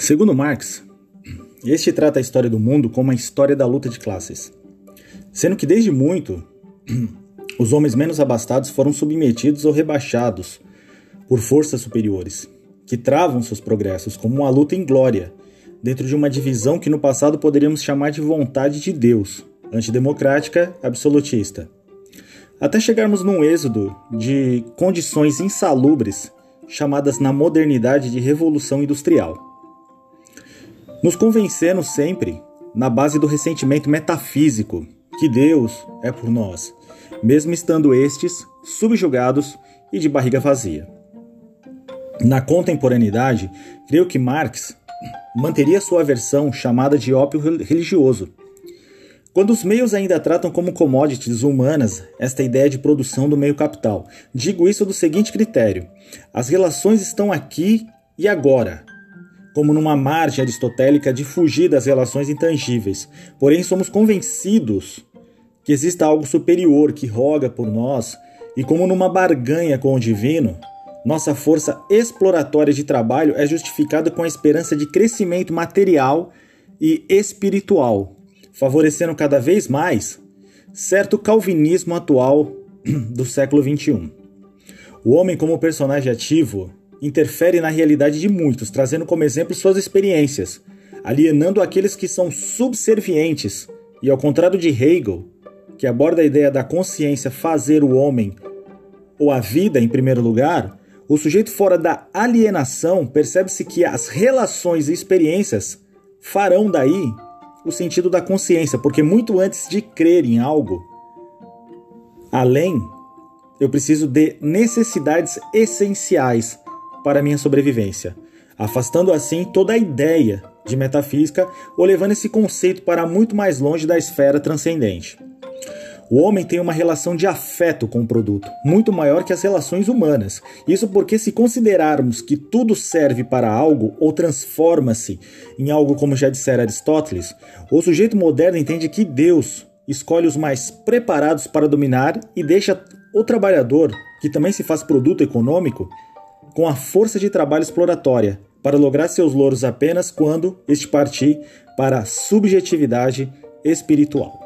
Segundo Marx, este trata a história do mundo como a história da luta de classes, sendo que desde muito os homens menos abastados foram submetidos ou rebaixados por forças superiores, que travam seus progressos como uma luta em glória, dentro de uma divisão que no passado poderíamos chamar de vontade de Deus, antidemocrática, absolutista. Até chegarmos num êxodo de condições insalubres, chamadas na modernidade de revolução industrial nos convencendo sempre, na base do ressentimento metafísico, que Deus é por nós, mesmo estando estes subjugados e de barriga vazia. Na contemporaneidade, creio que Marx manteria sua versão chamada de ópio religioso. Quando os meios ainda tratam como commodities humanas esta ideia de produção do meio capital, digo isso do seguinte critério: as relações estão aqui e agora, como numa margem aristotélica de fugir das relações intangíveis. Porém, somos convencidos que exista algo superior que roga por nós, e como numa barganha com o divino, nossa força exploratória de trabalho é justificada com a esperança de crescimento material e espiritual, favorecendo cada vez mais certo calvinismo atual do século XXI. O homem, como personagem ativo, interfere na realidade de muitos, trazendo como exemplo suas experiências, alienando aqueles que são subservientes. E ao contrário de Hegel, que aborda a ideia da consciência fazer o homem ou a vida em primeiro lugar, o sujeito fora da alienação percebe-se que as relações e experiências farão daí o sentido da consciência, porque muito antes de crer em algo além, eu preciso de necessidades essenciais para minha sobrevivência, afastando assim toda a ideia de metafísica ou levando esse conceito para muito mais longe da esfera transcendente. O homem tem uma relação de afeto com o produto, muito maior que as relações humanas. Isso porque, se considerarmos que tudo serve para algo ou transforma-se em algo, como já dissera Aristóteles, o sujeito moderno entende que Deus escolhe os mais preparados para dominar e deixa o trabalhador, que também se faz produto econômico, com a força de trabalho exploratória para lograr seus louros apenas quando este partir para a subjetividade espiritual.